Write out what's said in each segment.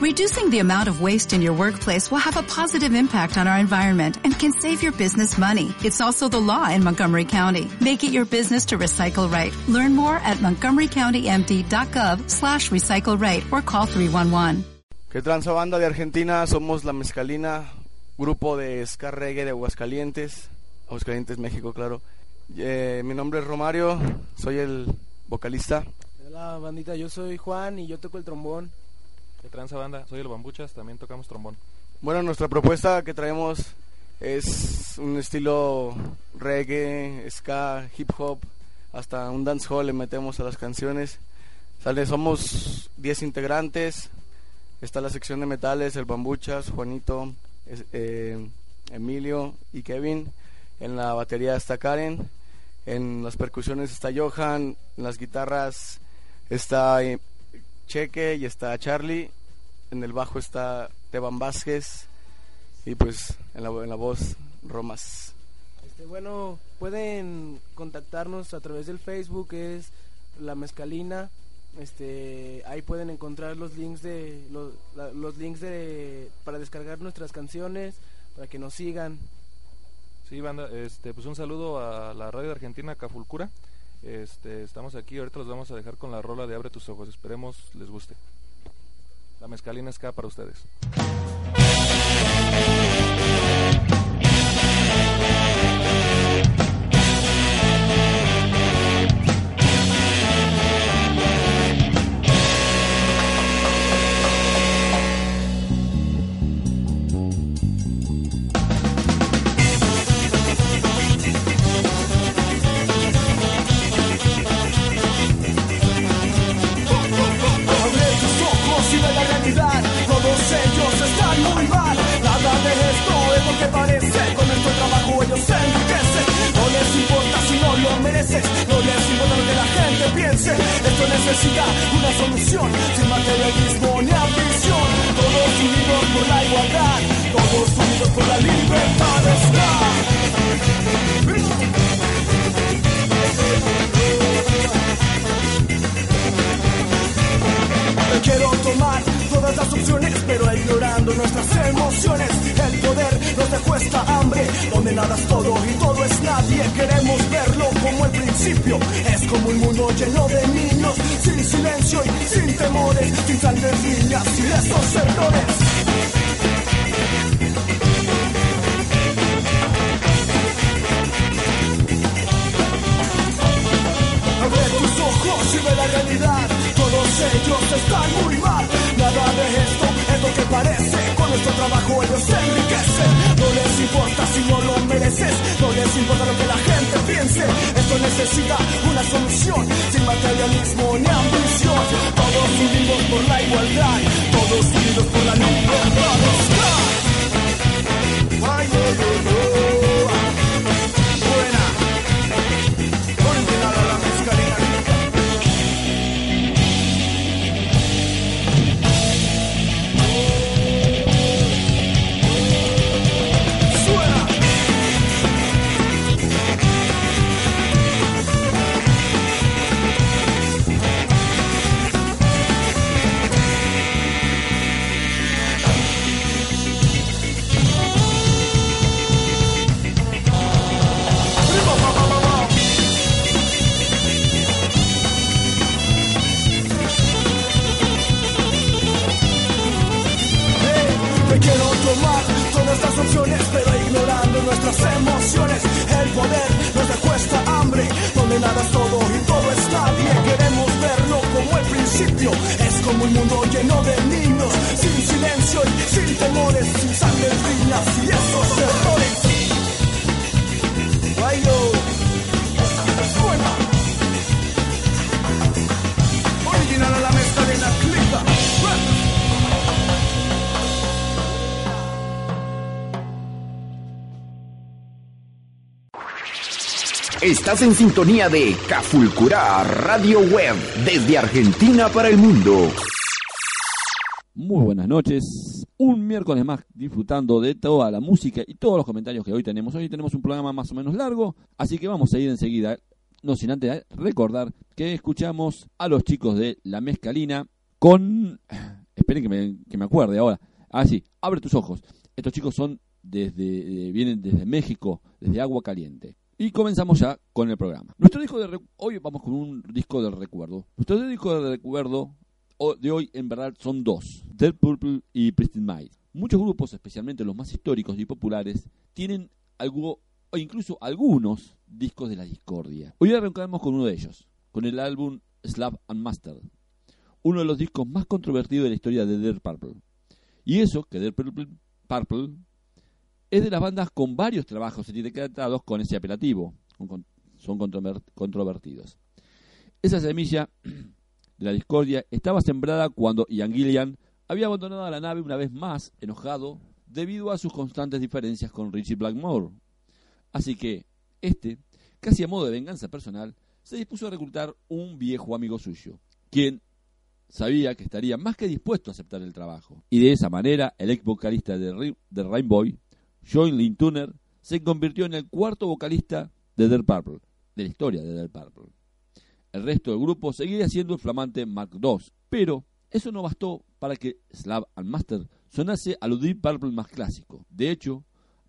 Reducing the amount of waste in your workplace will have a positive impact on our environment and can save your business money. It's also the law in Montgomery County. Make it your business to recycle right. Learn more at montgomerycountymd.gov slash recycle right or call 311. ¿Qué transa banda de Argentina? Somos La Mezcalina, grupo de ska reggae de Aguascalientes. Aguascalientes, México, claro. Eh, mi nombre es Romario, soy el vocalista. Hola bandita, yo soy Juan y yo toco el trombón. ¿Qué tranza banda? Soy el Bambuchas, también tocamos trombón. Bueno, nuestra propuesta que traemos es un estilo reggae, ska, hip hop, hasta un dancehall le metemos a las canciones. Somos 10 integrantes. Está la sección de metales, el Bambuchas, Juanito, eh, Emilio y Kevin. En la batería está Karen. En las percusiones está Johan. En las guitarras está eh, Cheque y está Charlie. En el bajo está Teban Vázquez. Y pues en la, en la voz Romas. Este, bueno, pueden contactarnos a través del Facebook, es La Mezcalina. Este, ahí pueden encontrar los links de los, la- los links de para descargar nuestras canciones, para que nos sigan. Sí, banda, este, pues un saludo a la radio de Argentina, Cafulcura. Este, estamos aquí, ahorita los vamos a dejar con la rola de Abre tus ojos, esperemos les guste. La mezcalina ska para ustedes. Necesita una solución, sin materialismo ni ambición. Todos unidos por la igualdad, todos unidos por la libertad está. Quiero tomar todas las opciones, pero ignorando nuestras emociones. El poder nos cuesta hambre, donde nada es todo y todo es nadie. Queremos verlo como el principio. Es como un mundo lleno de niños, sin silencio y sin temores, sin sangre niñas y esos errores. Abre tus ojos y ve la realidad. Todos ellos están muy mal. Nada de esto es lo que parece. Nuestro trabajo ellos se enriquecen. No les importa si no lo mereces. No les importa lo que la gente piense. Esto necesita una solución. Sin materialismo ni ambición. Todos unidos por la igualdad. Todos unidos por la libertad. Ay, nada es y todo es nadie. Queremos verlo como el principio. Es como un mundo lleno de niños, sin silencio y sin temores, sin sangre y esos errores. Estás en sintonía de Cafulcura Radio Web desde Argentina para el mundo. Muy buenas noches. Un miércoles más disfrutando de toda la música y todos los comentarios que hoy tenemos. Hoy tenemos un programa más o menos largo, así que vamos a ir enseguida. No sin antes recordar que escuchamos a los chicos de La Mezcalina con esperen que me, que me acuerde ahora. Ah, sí, abre tus ojos. Estos chicos son desde, eh, vienen desde México, desde Agua Caliente. Y comenzamos ya con el programa. Nuestro disco de hoy vamos con un disco del recuerdo. Nuestro disco de recuerdo de hoy en verdad son dos, Dead Purple y Pristine Mind. Muchos grupos, especialmente los más históricos y populares, tienen algo o incluso algunos discos de la discordia. Hoy arrancamos con uno de ellos, con el álbum Slap and Master, uno de los discos más controvertidos de la historia de Dead Purple. Y eso, que Dead Purple, Purple es de las bandas con varios trabajos etiquetados con ese apelativo, son controver- controvertidos. Esa semilla de la discordia estaba sembrada cuando Ian Gillian había abandonado la nave una vez más, enojado, debido a sus constantes diferencias con Richie Blackmore. Así que, este, casi a modo de venganza personal, se dispuso a reclutar un viejo amigo suyo, quien sabía que estaría más que dispuesto a aceptar el trabajo. Y de esa manera, el ex vocalista de Rainbow, John Lynn Turner, se convirtió en el cuarto vocalista de Dead Purple, de la historia de Dead Purple. El resto del grupo seguiría siendo el flamante Mark II, pero eso no bastó para que Slav and Master sonase a lo Deep Purple más clásico. De hecho,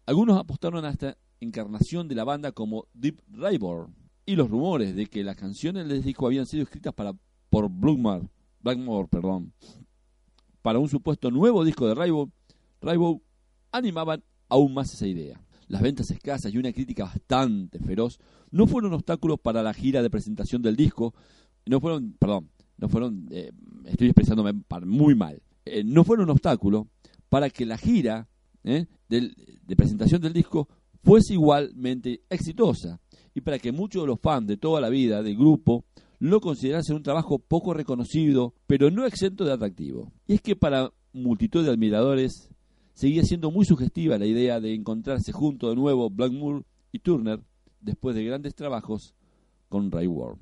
algunos apostaron a esta encarnación de la banda como Deep Rainbow, y los rumores de que las canciones del disco habían sido escritas para, por Blackmore, Blackmore perdón, para un supuesto nuevo disco de Rainbow, Rainbow animaban aún más esa idea. Las ventas escasas y una crítica bastante feroz no fueron obstáculos para la gira de presentación del disco, no fueron, perdón, no fueron, eh, estoy expresándome muy mal, eh, no fueron un obstáculo para que la gira eh, del- de presentación del disco fuese igualmente exitosa y para que muchos de los fans de toda la vida del grupo lo considerasen un trabajo poco reconocido, pero no exento de atractivo. Y es que para multitud de admiradores seguía siendo muy sugestiva la idea de encontrarse junto de nuevo Blackmore y Turner después de grandes trabajos con Ray Ward.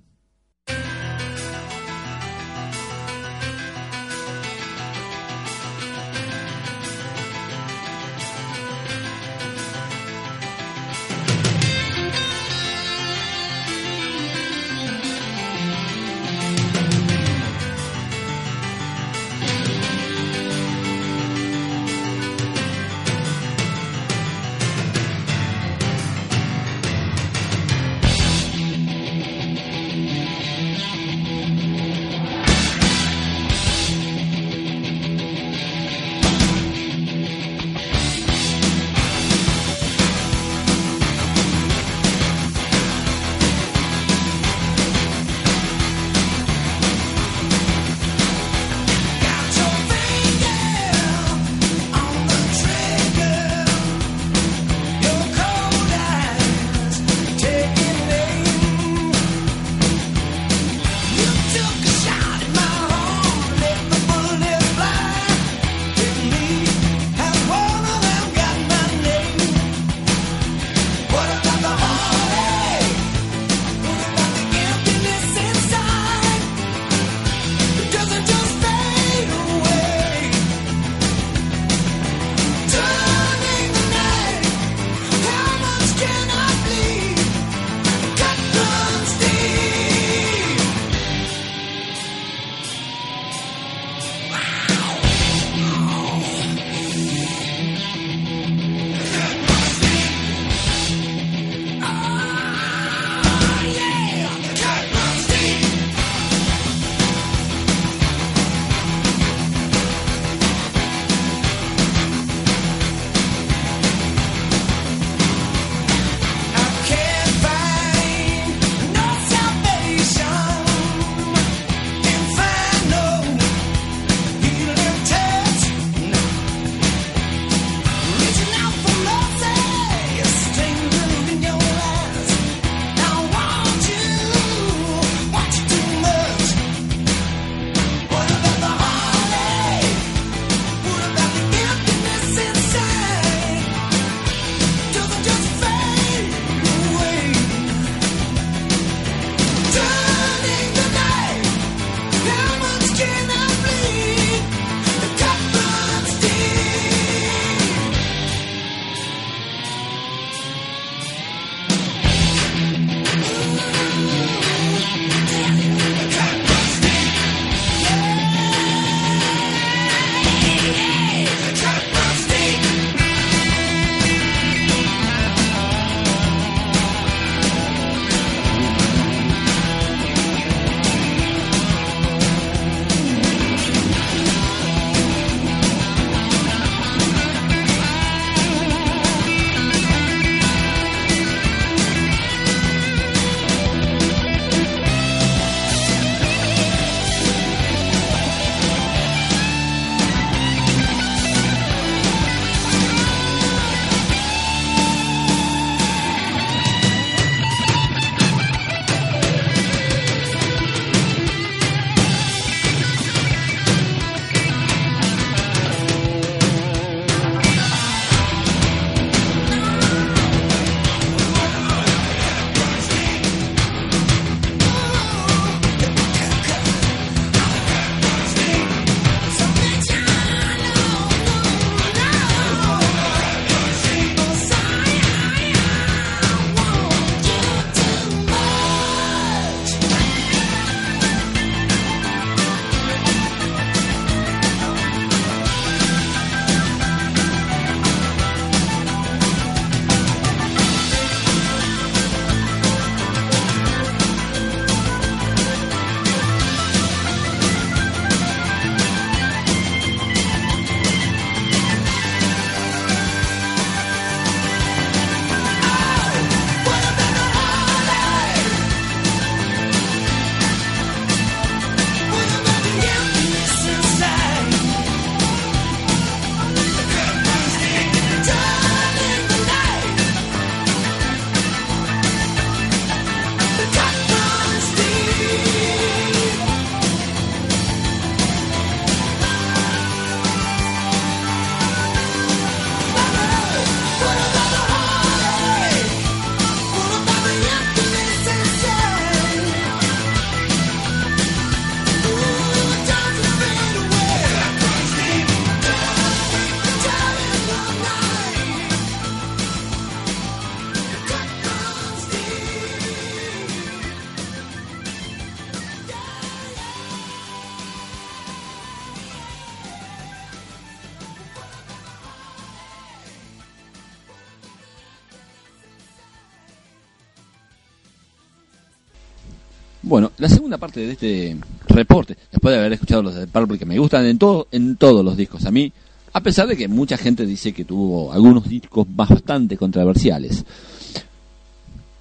Parte de este reporte, después de haber escuchado los de Purple que me gustan en todo, en todos los discos, a mí, a pesar de que mucha gente dice que tuvo algunos discos bastante controversiales.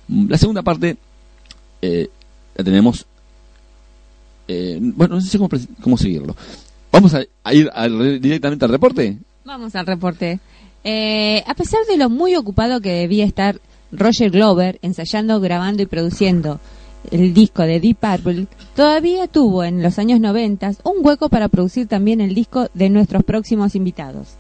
La segunda parte eh, la tenemos, eh, bueno, no sé cómo, cómo seguirlo. Vamos a, ir directamente al reporte. Vamos al reporte. Eh, a pesar de lo muy ocupado que debía estar Roger Glover ensayando, grabando y produciendo el disco de Deep Purple, todavía tuvo en los años 90 un hueco para producir también el disco de nuestros próximos invitados.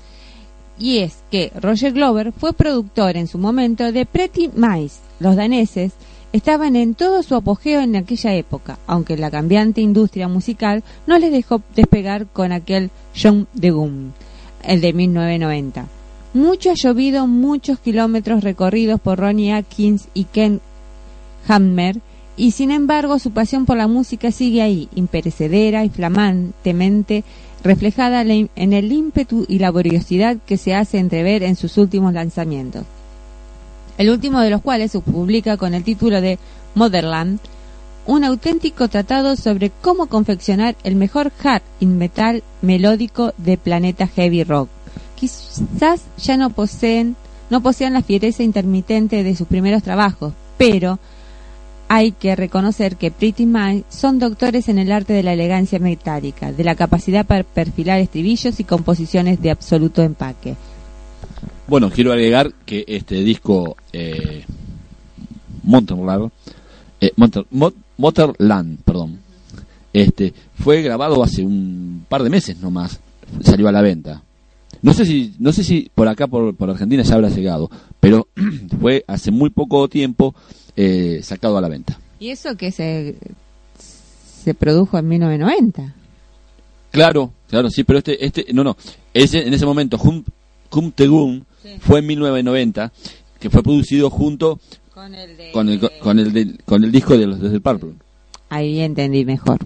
Y es que Roger Glover fue productor en su momento de Pretty Mice. Los daneses estaban en todo su apogeo en aquella época, aunque la cambiante industria musical no les dejó despegar con aquel John de Goom, el de 1990. Mucho ha llovido, muchos kilómetros recorridos por Ronnie Atkins y Ken Hammer, y sin embargo su pasión por la música sigue ahí, imperecedera y flamantemente reflejada en el ímpetu y laboriosidad que se hace entrever en sus últimos lanzamientos. El último de los cuales se publica con el título de Motherland, un auténtico tratado sobre cómo confeccionar el mejor hard in metal melódico de planeta heavy rock. Quizás ya no poseen, no posean la fiereza intermitente de sus primeros trabajos, pero hay que reconocer que Pretty Mind son doctores en el arte de la elegancia metálica, de la capacidad para perfilar estribillos y composiciones de absoluto empaque. Bueno, quiero agregar que este disco eh, eh, Motorland, perdón, este fue grabado hace un par de meses nomás, salió a la venta. No sé si no sé si por acá por, por Argentina ya habrá llegado, pero fue hace muy poco tiempo eh, sacado a la venta. Y eso que se, se produjo en 1990. Claro, claro, sí, pero este, este, no, no, ese, en ese momento, Hum, Hum Tegum fue en 1990, que fue producido junto Con el de... con el, con el, del- con el disco de los desde el Purple. Ahí entendí mejor.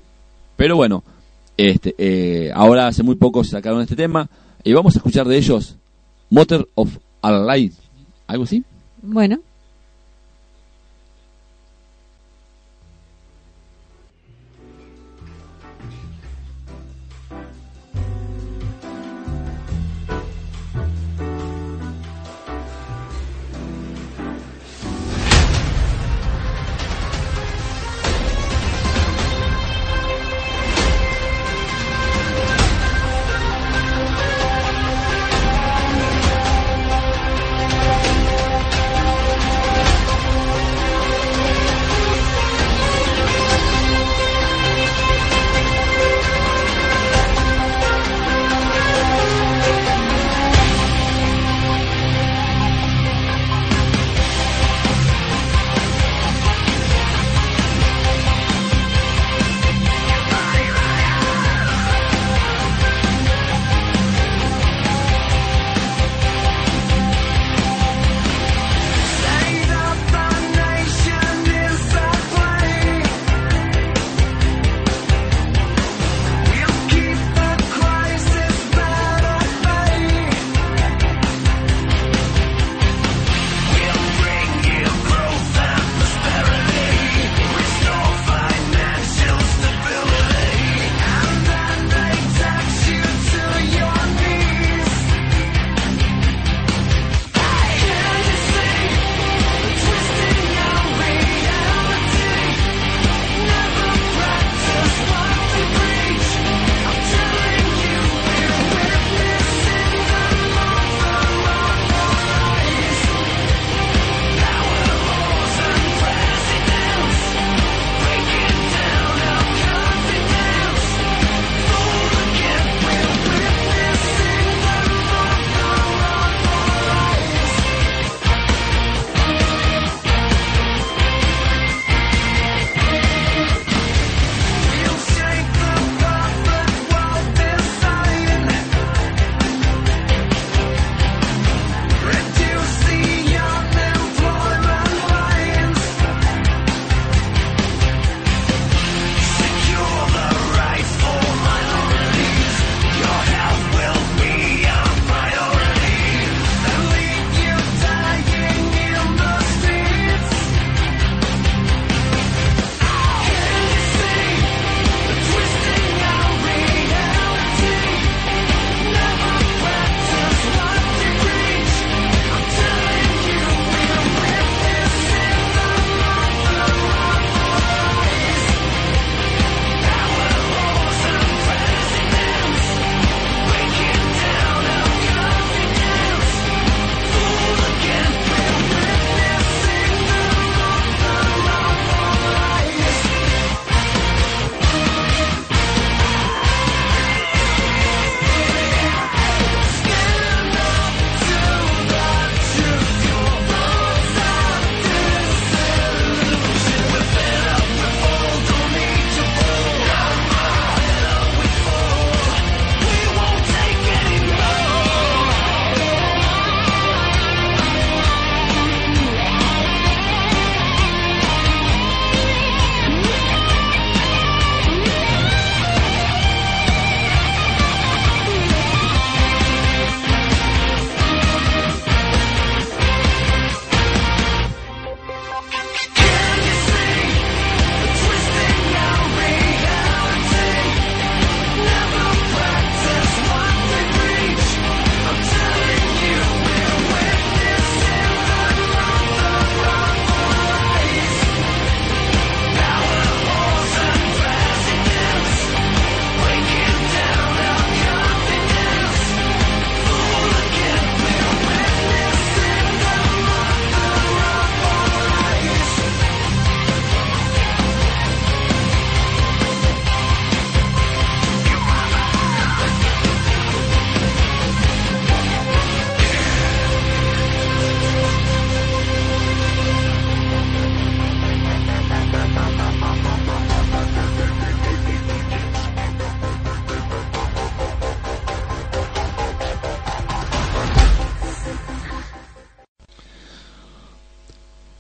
Pero bueno, este, eh, ahora hace muy poco sacaron este tema y vamos a escuchar de ellos Motor of Life, algo así. Bueno,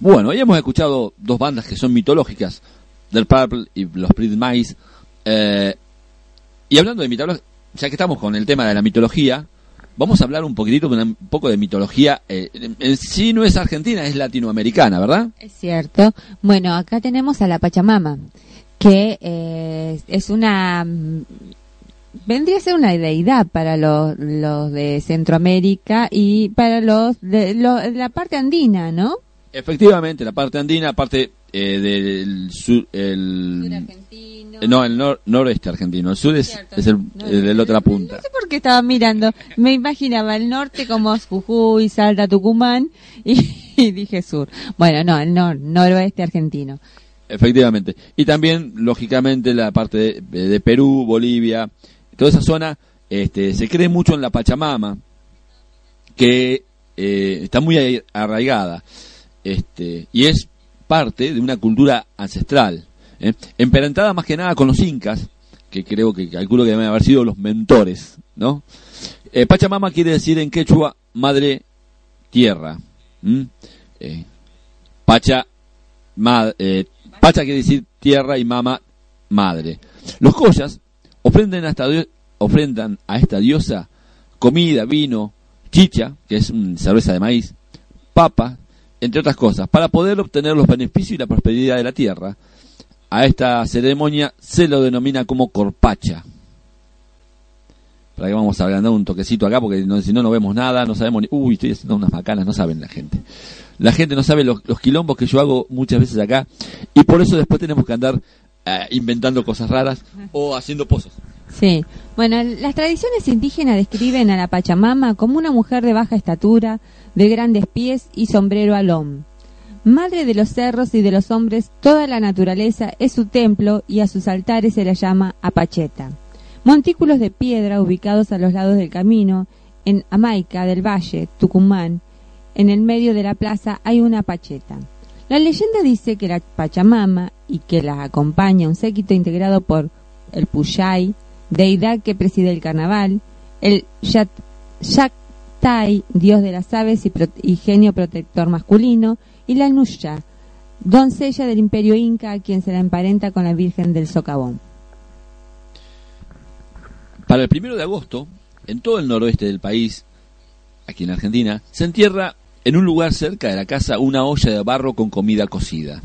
Bueno, hoy hemos escuchado dos bandas que son mitológicas, del Purple y los Pretty Mice. Eh, y hablando de mitología, ya que estamos con el tema de la mitología, vamos a hablar un poquitito, un poco de mitología. eh, en, sí no es argentina, es latinoamericana, ¿verdad? Es cierto. Bueno, acá tenemos a la Pachamama, que eh, es una... Vendría a ser una deidad para los, de Centroamérica y para los de la parte andina, ¿no? Efectivamente, la parte andina, parte eh, del sur, el, argentino. eh, no, el nor- noroeste argentino, el sur es, Cierto. es el, No, el de la otra punta. No sé por qué estaba mirando. Me imaginaba el norte como Jujuy, Salta, Tucumán y, y dije sur. Bueno, no, el nor, noroeste argentino. Efectivamente. Y también, lógicamente, la parte de, de Perú, Bolivia, toda esa zona, este, se cree mucho en la Pachamama, que eh, está muy arraigada, este, y es parte de una cultura ancestral, ¿eh? más que nada con los incas, que creo que calculo que deben haber sido los mentores, ¿no? Eh, Pachamama quiere decir en quechua madre tierra. Eh, Pacha Ma- eh, Pacha quiere decir tierra y mama madre. Los collas ofrendan a esta, ofrendan a esta diosa comida, vino, chicha, que es una cerveza de maíz, papa, entre otras cosas, para poder obtener los beneficios y la prosperidad de la tierra. A esta ceremonia se lo denomina como corpacha. Para que vamos a agrandar un toquecito acá, porque no- si no, no vemos nada, no sabemos ni... Uy, estoy haciendo unas macanas, no saben la gente. La gente no sabe los, quilombos que yo hago muchas veces acá, y por eso después tenemos que andar eh, inventando cosas raras o haciendo pozos. Sí. Bueno, las tradiciones indígenas describen a la Pachamama como una mujer de baja estatura, de grandes pies y sombrero alón. Madre de los cerros y de los hombres, toda la naturaleza es su templo y a sus altares se la llama Apacheta. Montículos de piedra ubicados a los lados del camino, en Amaica del Valle, Tucumán, en el medio de la plaza hay una Apacheta. La leyenda dice que la Pachamama y que la acompaña un séquito integrado por el Puyay, deidad que preside el carnaval, el Yat- Yaktai, dios de las aves y, y genio protector masculino, y la Nusha, doncella del imperio inca a quien se la emparenta con la Virgen del Socavón. Para el primero de agosto, en todo el noroeste del país, aquí en Argentina, se entierra en un lugar cerca de la casa una olla de barro con comida cocida.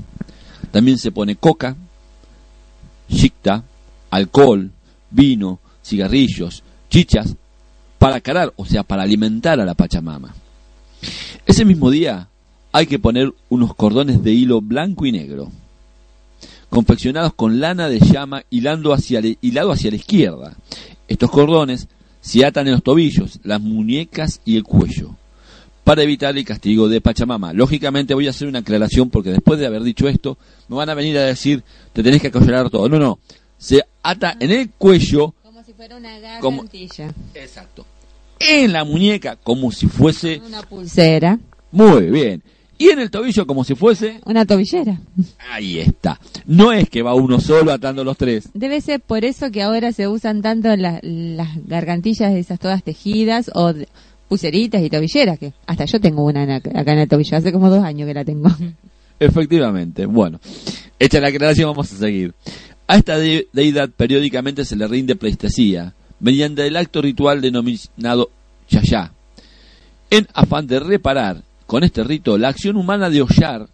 También se pone coca, chicta, alcohol, vino, cigarrillos, chichas, para carar, o sea, para alimentar a la Pachamama. Ese mismo día hay que poner unos cordones de hilo blanco y negro, confeccionados con lana de llama hilando hacia la- hilado hacia la izquierda. Estos cordones se atan en los tobillos, las muñecas y el cuello, para evitar el castigo de Pachamama. Lógicamente voy a hacer una aclaración porque después de haber dicho esto, me van a venir a decir, te tenés que acollar todo. No, no, se ata en el cuello, fuera una Como- gargantilla, exacto, en la muñeca como si fuese, una pulsera, muy bien, y en el tobillo como si fuese, una tobillera. ahí está. No es que va uno solo atando los tres. Debe ser por eso que ahora se usan tanto la- las gargantillas esas todas tejidas o pulseritas y tobilleras, que hasta yo tengo una acá en el tobillo, hace como dos años que la tengo. Efectivamente. Bueno, hecha la aclaración, vamos a seguir. A esta de- deidad periódicamente se le rinde pleistesía, mediante el acto ritual denominado yayá. En afán de reparar con este rito la acción humana de hollar,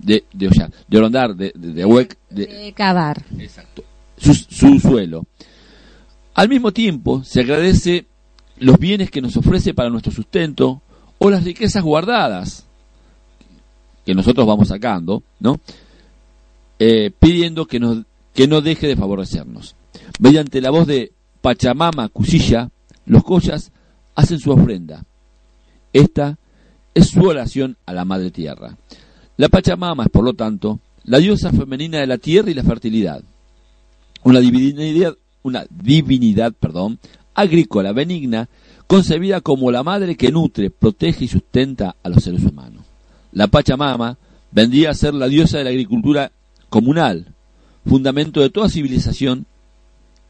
de, de hollar, de rondar, de, de, de huec- de- De cavar. Exacto. Su, su suelo. Al mismo tiempo, se agradece los bienes que nos ofrece para nuestro sustento o las riquezas guardadas que nosotros vamos sacando, ¿no? Eh, pidiendo que, nos, que no deje de favorecernos. Mediante la voz de Pachamama Cusilla, los collas hacen su ofrenda. Esta es su oración a la Madre Tierra. La Pachamama es, por lo tanto, la diosa femenina de la tierra y la fertilidad. Una divinidad, una divinidad, agrícola benigna, concebida como la madre que nutre, protege y sustenta a los seres humanos. La Pachamama vendría a ser la diosa de la agricultura comunal, fundamento de toda civilización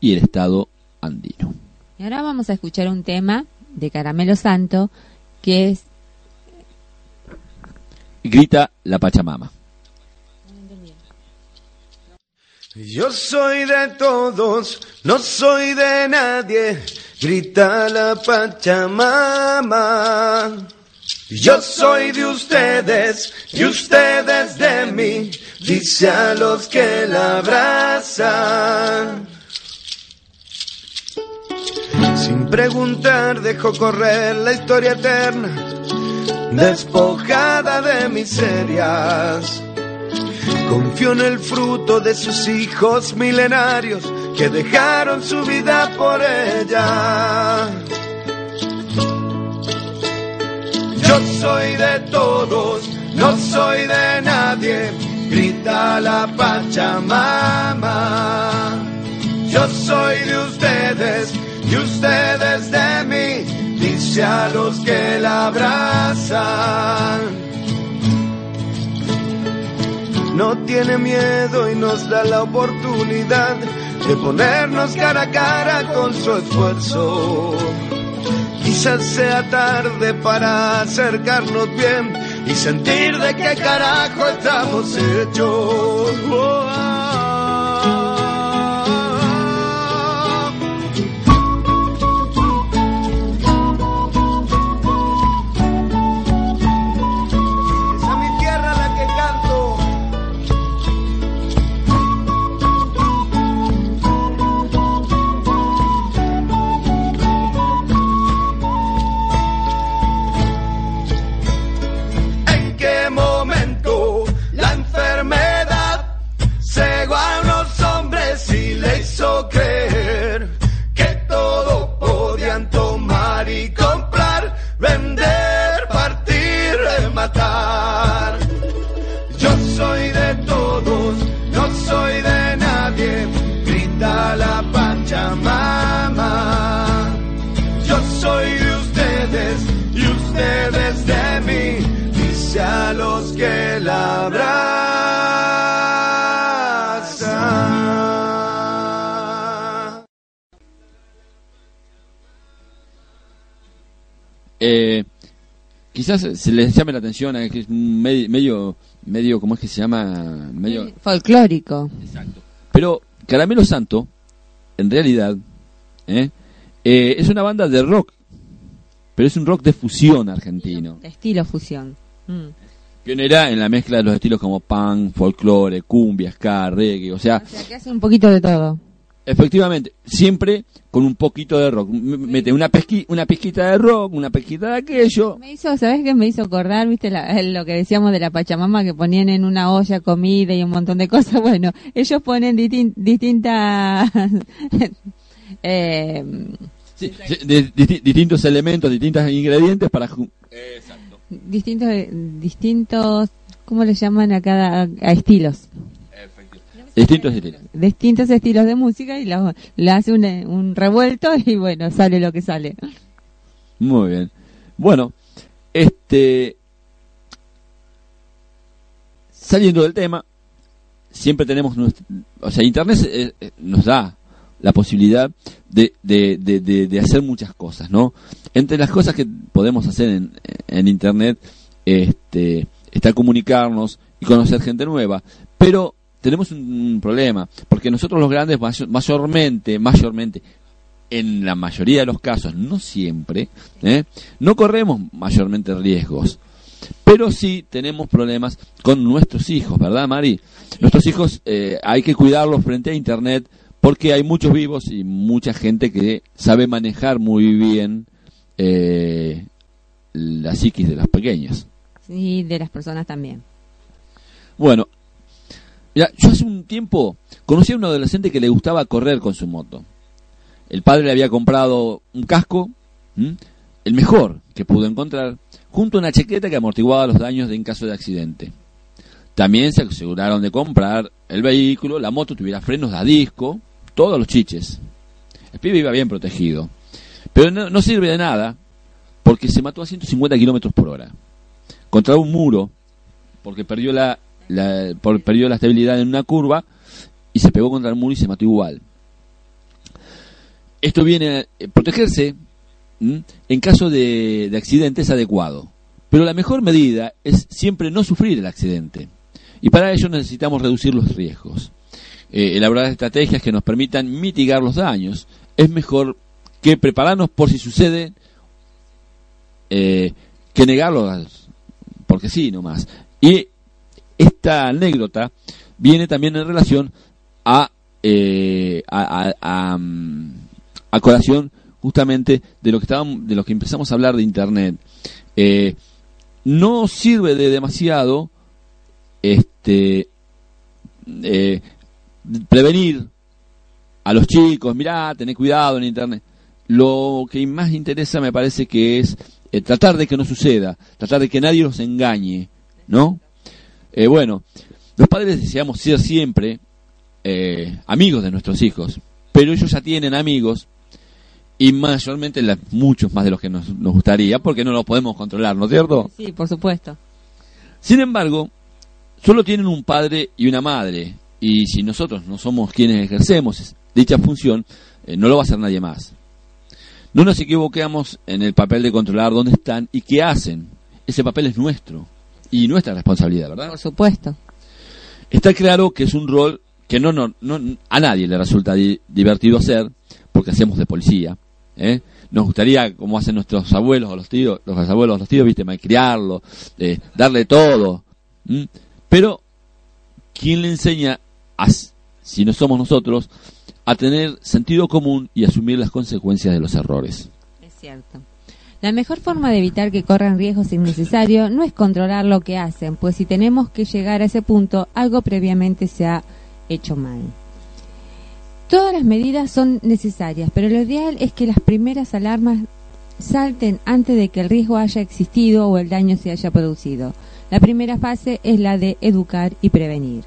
y el Estado andino. Y ahora vamos a escuchar un tema de Caramelo Santo que es grita la Pachamama. Yo soy de todos, no soy de nadie, grita la Pachamama. Yo soy de ustedes y ustedes de mí, dice a los que la abrazan. Sin preguntar dejó correr la historia eterna, despojada de miserias. Confió en el fruto de sus hijos milenarios que dejaron su vida por ella. Yo soy de todos, no soy de nadie, grita la Pachamama. Yo soy de ustedes y ustedes de mí, dice a los que la abrazan. No tiene miedo y nos da la oportunidad de ponernos cara a cara con su esfuerzo. Quizás sea tarde para acercarnos bien y sentir de qué carajo estamos hechos. Pachamama. Yo soy de ustedes y ustedes de mí, dice a los que la abrazan. Eh, quizás se les llame la atención a que es un medio, medio, ¿cómo es que se llama? Medio, Folclórico. Pero Caramelo Santo, en realidad, ¿eh? Eh, es una banda de rock, pero es un rock de fusión argentino. De estilo fusión. Mm. Pionera en la mezcla de los estilos como punk, folclore, cumbia, ska, reggae, o sea, O sea, que hace un poquito de todo. Efectivamente, siempre con un poquito de rock. Mete una, pesqui, una pizquita de rock, una pizquita de aquello. Me hizo, ¿sabes qué? Me hizo acordar, viste, la- lo que decíamos de la Pachamama, que ponían en una olla comida y un montón de cosas. Bueno, ellos ponen distin- distintas... eh, Sí, sí, de- disti- distintos elementos, distintos ingredientes para... ju- distintos, distintos, ¿cómo le llaman a cada, a estilos? Distintos estilos. Distintos estilos de música y le hace un, un revuelto y bueno, sale lo que sale. Muy bien. Bueno, este. Saliendo del tema, siempre tenemos. o sea, Internet eh, eh, nos da la posibilidad de, de, de, de- de hacer muchas cosas, ¿no? Entre las cosas que podemos hacer en, en Internet este, está comunicarnos y conocer gente nueva. Pero tenemos un, problema, porque nosotros los grandes, mayor- mayormente, mayormente, en la mayoría de los casos, no siempre, ¿eh? no corremos mayormente riesgos. Pero sí tenemos problemas con nuestros hijos, ¿verdad, Mari? Nuestros hijos eh, hay que cuidarlos frente a Internet porque hay muchos vivos y mucha gente que sabe manejar muy bien eh, la psiquis de los pequeños. Y de las personas también. Bueno, mira, yo hace un tiempo conocí a un adolescente que le gustaba correr con su moto. El padre le había comprado un casco, el mejor que pudo encontrar, junto a una chaqueta que amortiguaba los daños en caso de accidente. También se aseguraron de comprar el vehículo, la moto tuviera frenos a disco, todos los chiches. El pibe iba bien protegido. Pero no, no sirve de nada porque se mató a 150 kilómetros por hora. Contra un muro, porque perdió la, la- por- perdió la estabilidad en una curva y se pegó contra el muro y se mató igual. Esto viene a protegerse ¿m? en caso de, de accidente es adecuado, Pero la mejor medida es siempre no sufrir el accidente. Y para ello necesitamos reducir los riesgos. Eh, elaborar estrategias que nos permitan mitigar los daños. Es mejor que prepararnos por si sucede eh, que negarlo porque sí nomás. Y esta anécdota viene también en relación a, eh, a, a, a, colación justamente de lo que estábamos, de lo que empezamos a hablar de internet. Eh, no sirve de demasiado este eh, prevenir a los chicos, mirá, tener cuidado en internet. Lo que más interesa me parece que es eh, tratar de que no suceda, tratar de que nadie los engañe, ¿no? Eh, bueno, los padres deseamos ser siempre eh, amigos de nuestros hijos, pero ellos ya tienen amigos y mayormente muchos más de los que nos, nos gustaría porque no los podemos controlar, ¿no es cierto? Sí, por supuesto. Sin embargo, solo tienen un padre y una madre y si nosotros no somos quienes ejercemos dicha función, no lo va a hacer nadie más. No nos equivoquemos en el papel de controlar dónde están y qué hacen. Ese papel es nuestro y nuestra responsabilidad, ¿verdad? Por supuesto. Está claro que es un rol que no, no, no a nadie le resulta divertido hacer, porque hacemos de policía. ¿eh? Nos gustaría, como hacen nuestros abuelos o los tíos, los abuelos o los tíos, viste, malcriarlo, eh, darle todo. Pero, ¿quién le enseña, a, si no somos nosotros, a tener sentido común y asumir las consecuencias de los errores. Es cierto. La mejor forma de evitar que corran riesgos innecesarios no es controlar lo que hacen, pues si tenemos que llegar a ese punto, algo previamente se ha hecho mal. Todas las medidas son necesarias, pero lo ideal es que las primeras alarmas salten antes de que el riesgo haya existido o el daño se haya producido. La primera fase es la de educar y prevenir.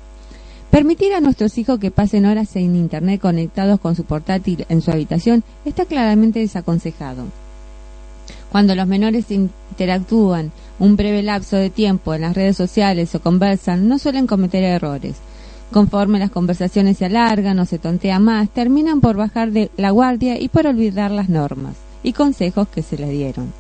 Permitir a nuestros hijos que pasen horas en Internet conectados con su portátil en su habitación está claramente desaconsejado. Cuando los menores interactúan un breve lapso de tiempo en las redes sociales o conversan, no suelen cometer errores. Conforme las conversaciones se alargan o se tontea más, terminan por bajar de la guardia y por olvidar las normas y consejos que se les dieron.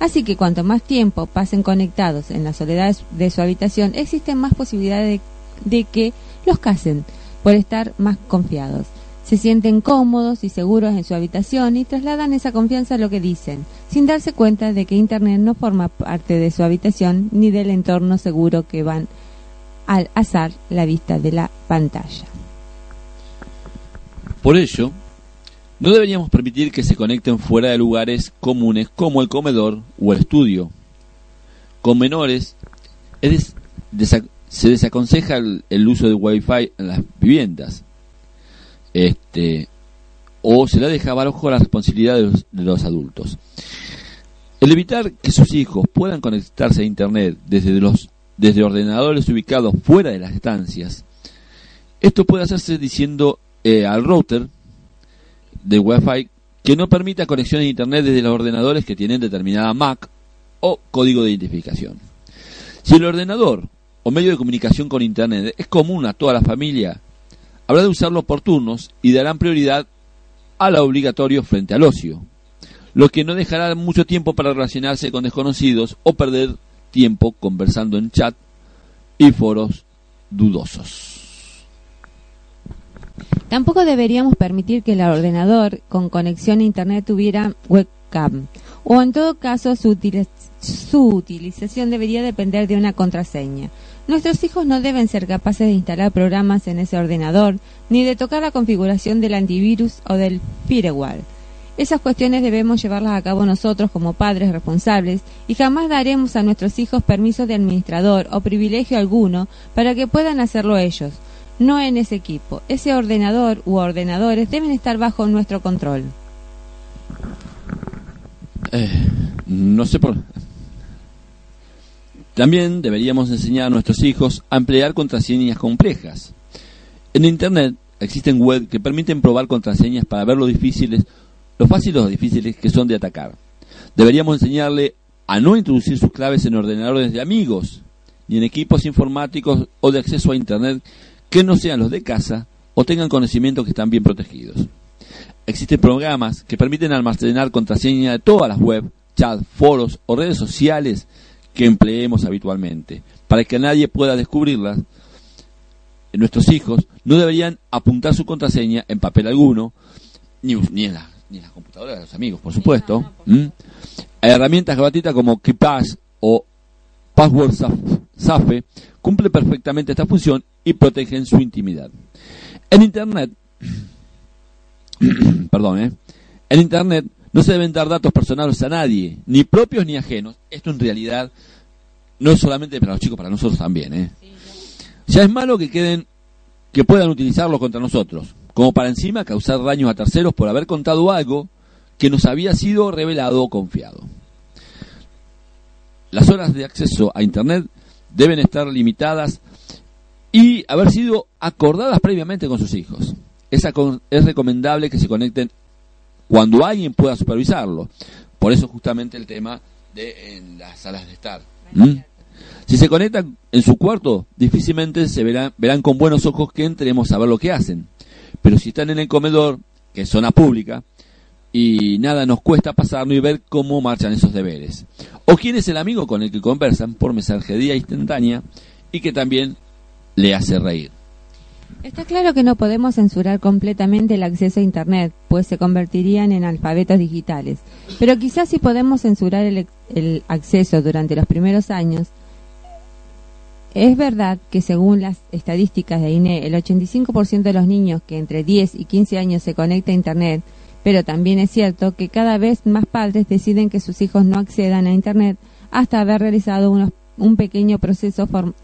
Así que cuanto más tiempo pasen conectados en la soledad de su habitación, existen más posibilidades de, de que los casen por estar más confiados. Se sienten cómodos y seguros en su habitación y trasladan esa confianza a lo que dicen, sin darse cuenta de que Internet no forma parte de su habitación ni del entorno seguro que van al azar la vista de la pantalla. Por ello, no deberíamos permitir que se conecten fuera de lugares comunes como el comedor o el estudio. Con menores es se desaconseja el, uso de Wi-Fi en las viviendas. Este, o se la deja bajo la responsabilidad de los, de los adultos. El evitar que sus hijos puedan conectarse a Internet desde, los, desde ordenadores ubicados fuera de las estancias, esto puede hacerse diciendo eh, al router de Wi-Fi que no permita conexión a Internet desde los ordenadores que tienen determinada MAC o código de identificación. Si el ordenador o medio de comunicación con Internet es común a toda la familia, habrá de usarlo por turnos y darán prioridad a lo obligatorio frente al ocio, lo que no dejará mucho tiempo para relacionarse con desconocidos o perder tiempo conversando en chat y foros dudosos. Tampoco deberíamos permitir que el ordenador con conexión a Internet tuviera webcam, o en todo caso su, su utilización debería depender de una contraseña. Nuestros hijos no deben ser capaces de instalar programas en ese ordenador, ni de tocar la configuración del antivirus o del firewall. Esas cuestiones debemos llevarlas a cabo nosotros como padres responsables y jamás daremos a nuestros hijos permiso de administrador o privilegio alguno para que puedan hacerlo ellos, no en ese equipo. Ese ordenador u ordenadores deben estar bajo nuestro control. Eh, no sé por también deberíamos enseñar a nuestros hijos a emplear contraseñas complejas. En Internet existen web que permiten probar contraseñas para ver lo difíciles, lo fáciles o difíciles que son de atacar. Deberíamos enseñarle a no introducir sus claves en ordenadores de amigos, ni en equipos informáticos o de acceso a Internet que no sean los de casa o tengan conocimientos que están bien protegidos. Existen programas que permiten almacenar contraseñas de todas las web, chat, foros o redes sociales que empleemos habitualmente. Para que nadie pueda descubrirlas, nuestros hijos no deberían apuntar su contraseña en papel alguno, ni, ni en, la, ni en las computadoras de los amigos, por supuesto. ¿Mm? Herramientas gratuitas como KeePass o Password Saf- Safe cumple perfectamente esta función y protegen su intimidad. En Internet, perdón, ¿eh? en Internet no se deben dar datos personales a nadie, ni propios ni ajenos. Esto en realidad no es solamente para los chicos, para nosotros también. ¿eh? Ya es malo que queden, que puedan utilizarlos contra nosotros, como para encima causar daños a terceros por haber contado algo que nos había sido revelado o confiado. Las horas de acceso a Internet deben estar limitadas y haber sido acordadas previamente con sus hijos. Es, es recomendable que se conecten cuando alguien pueda supervisarlo. Por eso justamente el tema de en las salas de estar. Si se conectan en su cuarto, difícilmente se verán, verán con buenos ojos que entremos a ver lo que hacen. Pero si están en el comedor, que es zona pública, y nada nos cuesta pasarnos y ver cómo marchan esos deberes. O quién es el amigo con el que conversan por mensajería instantánea y que también le hace reír. Está claro que no podemos censurar completamente el acceso a Internet, pues se convertirían en alfabetos digitales. Pero quizás sí podemos censurar el, el acceso durante los primeros años. Es verdad que según las estadísticas de INE, el 85% de los niños que entre 10 y 15 años se conecta a Internet, pero también es cierto que cada vez más padres deciden que sus hijos no accedan a Internet hasta haber realizado unos- un pequeño proceso form-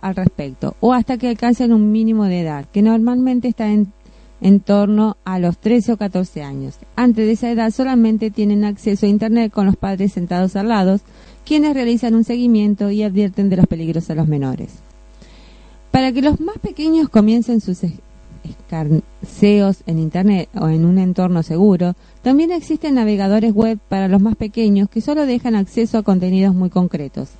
al respecto, o hasta que alcancen un mínimo de edad, que normalmente está en, torno a los 13 o 14 años. Antes de esa edad solamente tienen acceso a Internet con los padres sentados al lado, quienes realizan un seguimiento y advierten de los peligros a los menores. Para que los más pequeños comiencen sus es- escarceos en Internet o en un entorno seguro, también existen navegadores web para los más pequeños que solo dejan acceso a contenidos muy concretos.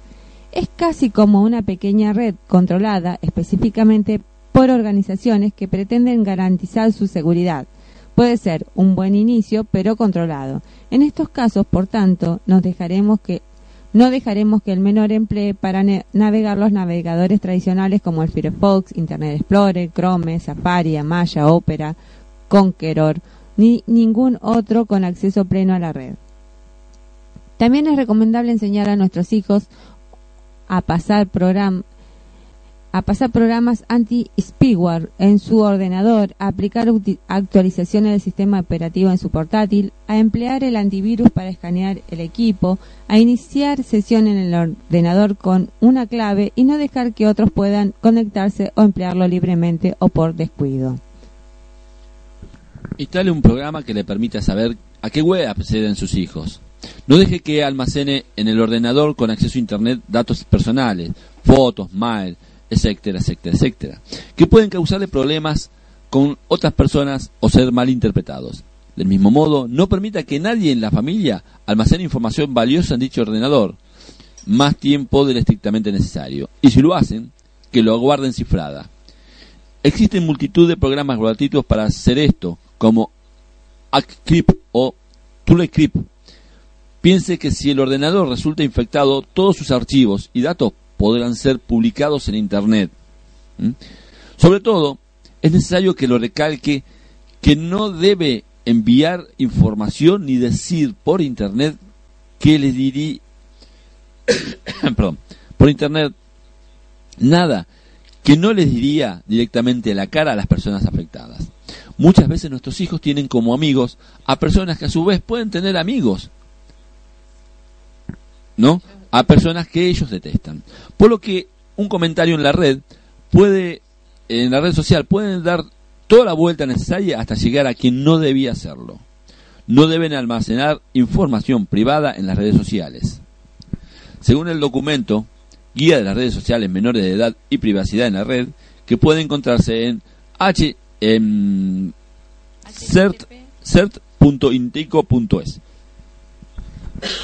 Es casi como una pequeña red controlada específicamente por organizaciones que pretenden garantizar su seguridad. Puede ser un buen inicio, pero controlado. En estos casos, por tanto, no dejaremos que el menor emplee para navegar los navegadores tradicionales como el Firefox, Internet Explorer, Chrome, Safari, Amaya, Opera, Conqueror, ni ningún otro con acceso pleno a la red. También es recomendable enseñar a nuestros hijos a pasar a pasar programas anti-spyware en su ordenador, a aplicar actualizaciones del sistema operativo en su portátil, a emplear el antivirus para escanear el equipo, a iniciar sesión en el ordenador con una clave y no dejar que otros puedan conectarse o emplearlo libremente o por descuido. Instale un programa que le permita saber a qué web acceden sus hijos. No deje que almacene en el ordenador con acceso a Internet datos personales, fotos, mail, etcétera, etcétera, etcétera, que pueden causarle problemas con otras personas o ser malinterpretados. Del mismo modo, no permita que nadie en la familia almacene información valiosa en dicho ordenador, más tiempo del estrictamente necesario. Y si lo hacen, que lo guarden cifrada. Existen multitud de programas gratuitos para hacer esto, como ActCrypt o ToolCrypt. Piense que si el ordenador resulta infectado, todos sus archivos y datos podrán ser publicados en Internet. Sobre todo, es necesario que lo recalque que no debe enviar información ni decir por Internet que le diría, por Internet nada que no les diría directamente la cara a las personas afectadas. Muchas veces nuestros hijos tienen como amigos a personas que a su vez pueden tener amigos, ¿no? A personas que ellos detestan. Por lo que un comentario en la red puede, en la red social, pueden dar toda la vuelta necesaria hasta llegar a quien no debía hacerlo. No deben almacenar información privada en las redes sociales. Según el documento Guía de las redes sociales menores de edad y privacidad en la red, que puede encontrarse en h en cert- cert.intico.es.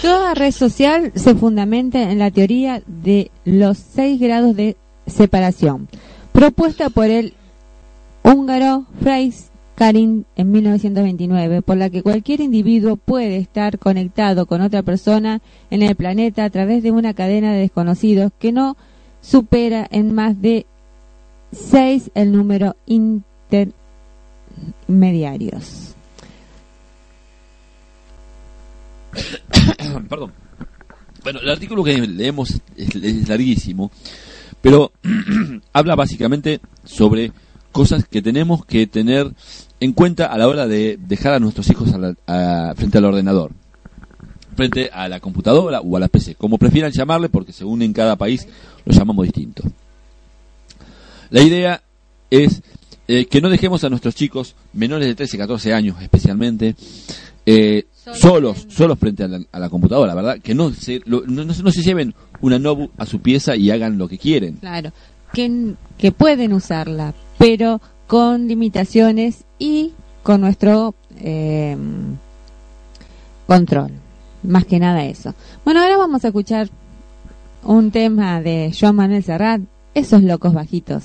Toda red social se fundamenta en la teoría de los seis grados de separación, propuesta por el húngaro Franz Karin en 1929, por la que cualquier individuo puede estar conectado con otra persona en el planeta a través de una cadena de desconocidos que no supera en más de 6 el número intermediarios. Perdón. Bueno, el artículo que leemos es, larguísimo, pero habla básicamente sobre cosas que tenemos que tener en cuenta a la hora de dejar a nuestros hijos frente al ordenador, frente a la computadora o a la PC, como prefieran llamarle, porque según en cada país lo llamamos distinto. La idea es eh, que no dejemos a nuestros chicos menores de 13, 14 años especialmente, eh, Solos solos, frente- a la, a la computadora, ¿verdad? Que no se, lo- no, no se lleven una Nobu a su pieza y hagan lo que quieren. Claro, que, que pueden usarla, pero con limitaciones y con nuestro eh, control. Más que nada eso. Bueno, ahora vamos a escuchar un tema de Joan Manuel Serrat, Esos locos bajitos.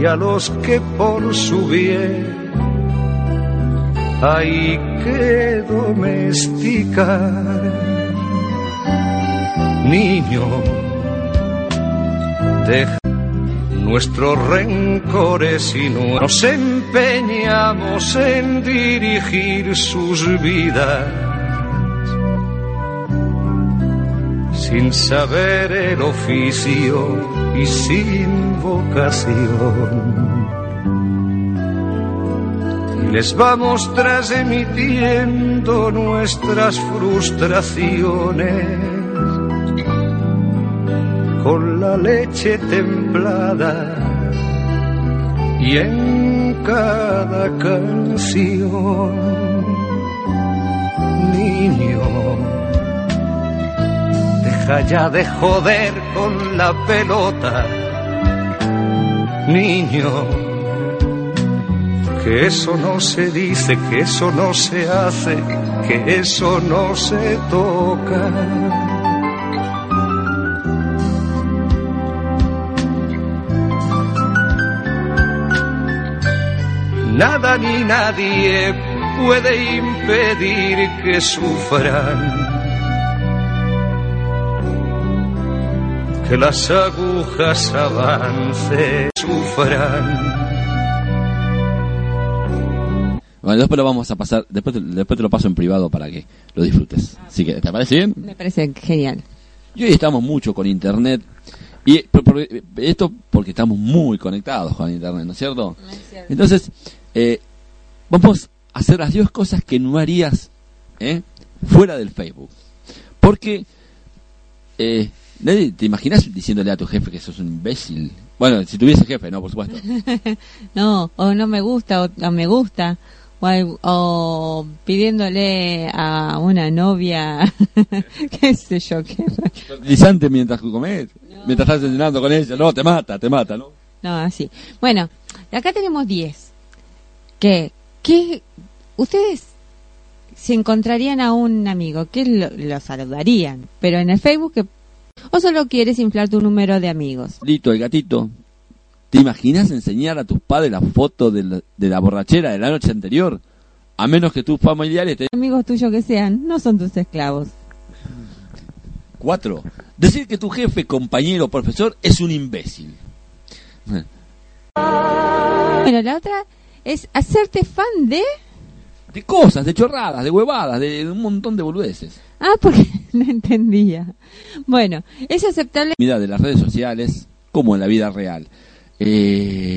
y a los que por su bien hay que domesticar. Niño, deja nuestros rencores y no- nos empeñamos en dirigir sus vidas sin saber el oficio y sin vocación. Y les vamos transmitiendo nuestras frustraciones con la leche templada y en cada canción, niño Deja ya de joder con la pelota, niño. Que eso no se dice, que eso no se hace, que eso no se toca. Nada ni nadie puede impedir que sufran. Que las agujas avance, sufran. Bueno, después lo vamos a pasar, después te, después te lo paso en privado para que lo disfrutes. Así que, ¿te parece bien? Me parece genial. Y hoy estamos mucho con internet. Y por- por- esto porque estamos muy conectados con internet, ¿no es cierto? Entonces, eh, vamos a hacer las 10 cosas que no harías ¿eh? fuera del Facebook. Porque, eh, ¿te imaginas diciéndole a tu jefe que sos un imbécil? Bueno, si tuviese jefe, no, por supuesto. no, o no me gusta, o, o me gusta, o, o pidiéndole a una novia, qué sé yo, qué. Fertilizante mientras comes, mientras estás cenando con ella. No, te mata, te mata, ¿no? No, así. Bueno, acá tenemos 10. Que, que ustedes si encontrarían a un amigo, que lo, lo saludarían, pero en el Facebook, o solo quieres inflar tu número de amigos. Lito, el gatito. ¿Te imaginas enseñar a tus padres la foto de la, de la borrachera de la noche anterior? A menos que tus familiares te... Amigos tuyos que sean, no son tus esclavos. Cuatro. Decir que tu jefe, compañero o profesor es un imbécil. Bueno, la otra es hacerte fan de... De cosas, de chorradas, de huevadas, de, de un montón de boludeces. Ah, porque no entendía. Bueno, es aceptable... Mira, de las redes sociales como en la vida real. Eh,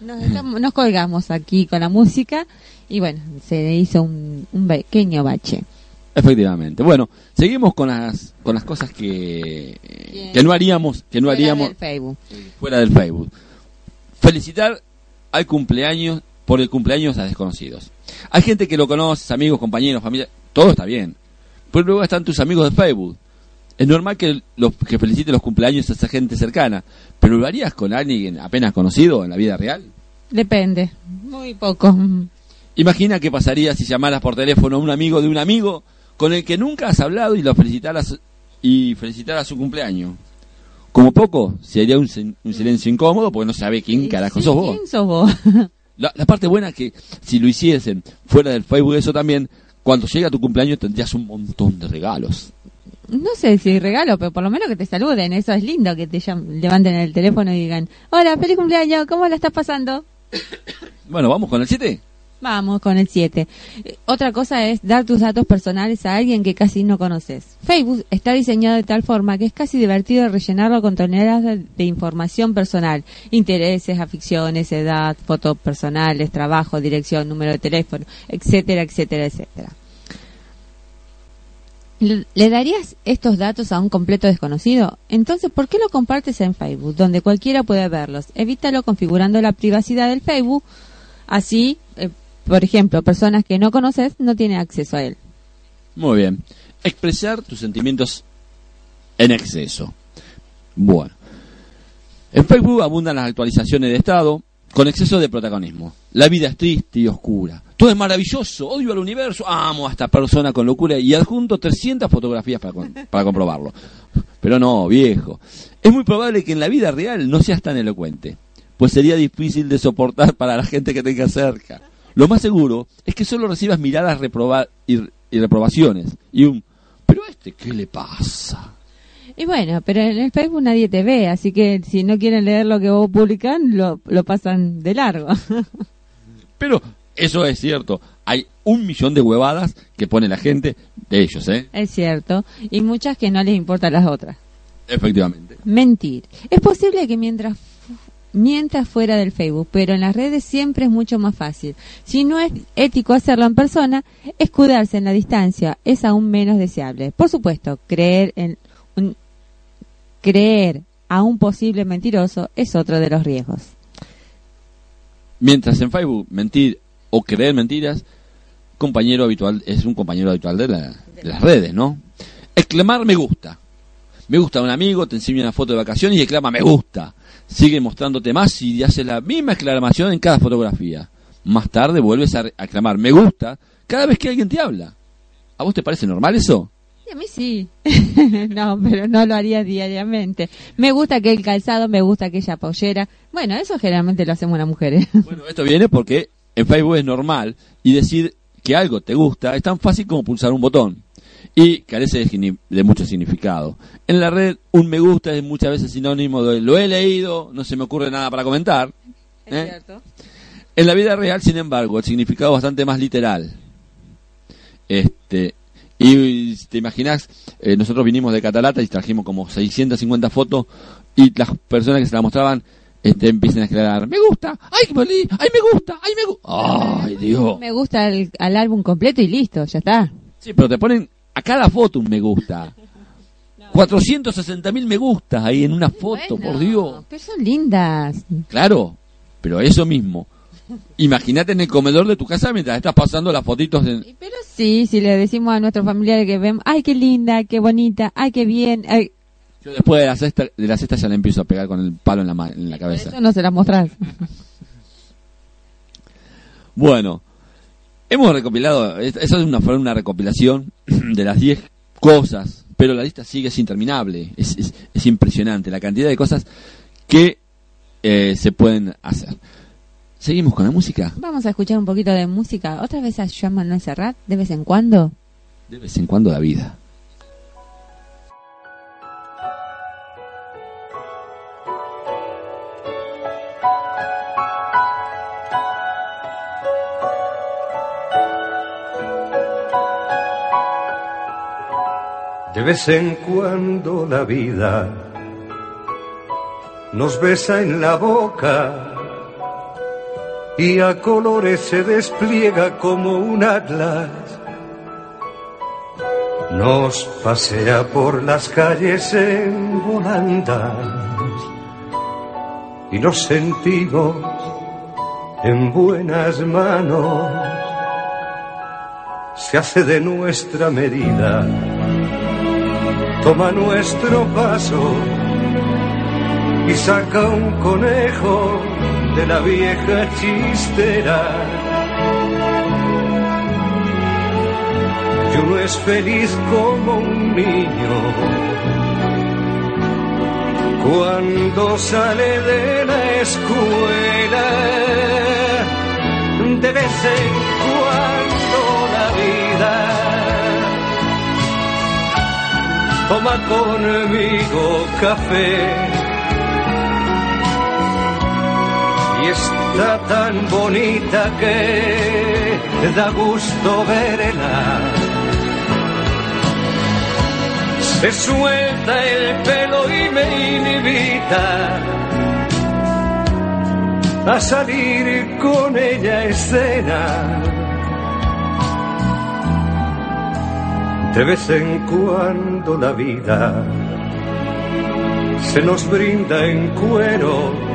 Nos, dejamos- nos colgamos aquí con la música y bueno, se hizo un, un pequeño bache. Efectivamente. Bueno, seguimos con las con las cosas que, que no haríamos, que no Fuera haríamos del Facebook. fuera del Facebook. Felicitar al cumpleaños por el cumpleaños a desconocidos. Hay gente que lo conoces, amigos, compañeros, familia, todo está bien. Pero luego están tus amigos de Facebook. Es normal que los que felicite los cumpleaños a esa gente cercana, pero lo harías con alguien apenas conocido en la vida real. Depende, muy poco. Imagina qué pasaría si llamaras por teléfono a un amigo de un amigo con el que nunca has hablado y lo felicitaras y felicitaras su cumpleaños. Como poco, sería un, un silencio incómodo porque no sabe quién carajo sos vos. ¿Quién sos vos? La, la parte buena es que si lo hiciesen fuera del Facebook eso también, cuando llega tu cumpleaños tendrías un montón de regalos. No sé si regalo, pero por lo menos que te saluden. Eso es lindo, que te llam- levanten el teléfono y digan, hola, feliz cumpleaños, ¿cómo la estás pasando? Bueno, vamos con el 7. Vamos con el 7. Otra cosa es dar tus datos personales a alguien que casi no conoces. Facebook está diseñado de tal forma que es casi divertido rellenarlo con toneladas de, de información personal, intereses, aficiones, edad, fotos personales, trabajo, dirección, número de teléfono, etcétera, etcétera, etcétera. ¿Le darías estos datos a un completo desconocido? Entonces, ¿por qué lo compartes en Facebook, donde cualquiera puede verlos? Evítalo configurando la privacidad del Facebook Así, eh, por ejemplo, personas que no conoces no tienen acceso a él. Muy bien. Expresar tus sentimientos en exceso. Bueno. En Facebook abundan las actualizaciones de estado con exceso de protagonismo. La vida es triste y oscura. Todo es maravilloso, odio al universo, amo a esta persona con locura y adjunto 300 fotografías para, para comprobarlo. Pero no, viejo. Es muy probable que en la vida real no seas tan elocuente. pues sería difícil de soportar para la gente que tenga cerca. Lo más seguro es que solo recibas miradas reproba- y, y reprobaciones y un pero a este qué le pasa. Y bueno, pero en el Facebook nadie te ve, así que si no quieren leer lo que vos publican, lo, lo pasan de largo. Pero eso es cierto, hay un millón de huevadas que pone la gente de ellos, ¿eh? es cierto. Y muchas que no les importan las otras. Efectivamente. Mentir. Es posible que mientras mientras fuera del Facebook, pero en las redes siempre es mucho más fácil. Si no es ético hacerlo en persona, escudarse en la distancia es aún menos deseable. Por supuesto, creer en un, creer a un posible mentiroso es otro de los riesgos. Mientras en Facebook mentir o creer mentiras, compañero habitual es un compañero habitual de, la- de las redes, ¿no? Exclamar me gusta. Me gusta un amigo, te enseña una foto de vacaciones y exclama me gusta. Sigue mostrándote más y hace la misma exclamación en cada fotografía. Más tarde vuelves a exclamar me gusta cada vez que alguien te habla. ¿A vos te parece normal eso? Y a mí sí. no, pero no lo haría diariamente. Me gusta aquel calzado, me gusta aquella pollera. Bueno, eso generalmente lo hacemos las mujeres. Bueno, esto viene porque en Facebook es normal y decir que algo te gusta es tan fácil como pulsar un botón y carece de, mucho significado. En la red un me gusta es muchas veces sinónimo de lo he leído, no se me ocurre nada para comentar. ¿eh? cierto. En la vida real, sin embargo, el significado es bastante más literal. Este, y te imaginas, eh, nosotros vinimos de Catalata y trajimos como 650 fotos y las personas que se la mostraban este, empiezan a exclamar, me gusta, ay, boli- ay, me gusta, ay, me gusta. Ay, Dios. Me gusta el, al álbum completo y listo, ya está. Sí, pero te ponen a cada foto un me gusta. 460 mil me gustas ahí en una foto, por Dios. Pero son lindas. Claro, pero eso mismo. Imagínate en el comedor de tu casa mientras estás pasando las fotitos en... Pero sí, si le decimos a nuestros familiares que ven, ay, qué linda, qué bonita, ay, qué bien, ay, Yo después de la cesta, de la cesta ya le empiezo a pegar con el palo en la, en la cabeza. eso no se las mostrás. Bueno, hemos recopilado, es- eso es una, fue una recopilación de las 10 cosas, pero la lista sigue es interminable, es, es, es impresionante la cantidad de cosas que eh, se pueden hacer. Seguimos con la música, Vamos a escuchar un poquito de música. Otra vez a Joan Manuel Serrat, de vez en cuando. de vez en cuando la vida. De vez en cuando la vida nos besa en la boca y a colores se despliega como un atlas. Nos pasea por las calles en volandas y nos sentimos en buenas manos. Se hace de nuestra medida toma nuestro paso y saca un conejo de la vieja chistera. Y uno es feliz como un niño cuando sale de la escuela. De vez en cuando la vida toma conmigo café. Y está tan bonita que da gusto verla. Se suelta el pelo y me invita a salir con ella a escena. De vez en cuando la vida se nos brinda en cuero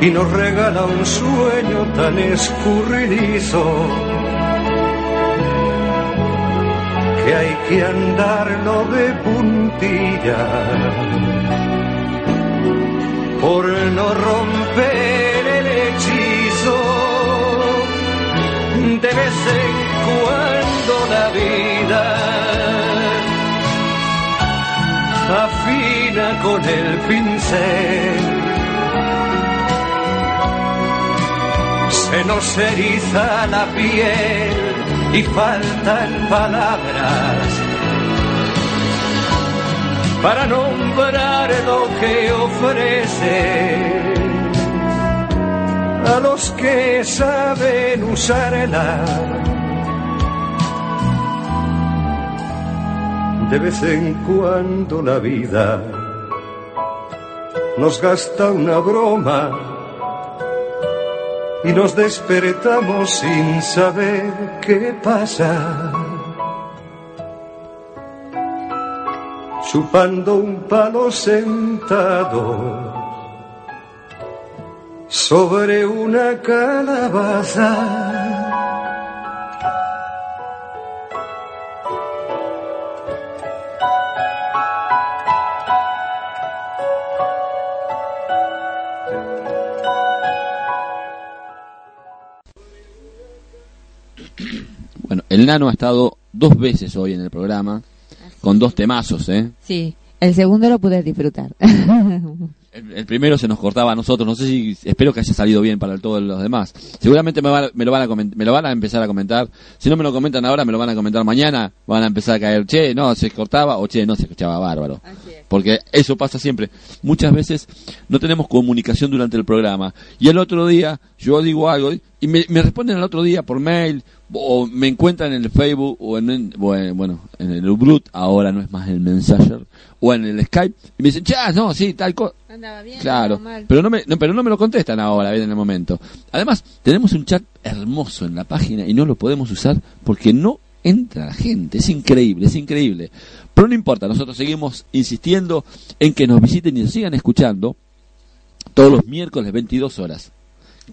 y nos regala un sueño tan escurridizo que hay que andarlo de puntilla por no romper el hechizo. De vez en cuando la vida afina con el pincel se nos eriza la piel y faltan palabras para nombrar lo que ofrece a los que saben usarla. De vez en cuando la vida nos gasta una broma y nos despertamos sin saber qué pasa. Chupando un palo sentado sobre una calabaza. El nano ha estado dos veces hoy en el programa, con dos temazos, ¿eh? Sí, el segundo lo pude disfrutar. El, el primero se nos cortaba a nosotros, no sé si, espero que haya salido bien para todos los demás. Seguramente me, va- me lo van a coment- me lo van a empezar a comentar. Si no me lo comentan ahora, me lo van a comentar mañana. Van a empezar a caer, che, no, se cortaba o che, no se escuchaba bárbaro. Porque eso pasa siempre. Muchas veces no tenemos comunicación durante el programa. Y el otro día yo digo algo y me, me responden el otro día por mail o me encuentran en el Facebook o en, en- bueno, en el Ubrut, ahora no es más el Messenger, o en el Skype y me dicen, ya, no, sí, tal cosa. Andaba bien, Claro, mal. pero no, me, no, pero no me lo contestan ahora, bien en el momento. Además, tenemos un chat hermoso en la página y no lo podemos usar porque no entra la gente. Es increíble, es increíble. Pero no importa, nosotros seguimos insistiendo en que nos visiten y nos sigan escuchando todos los miércoles 22 horas,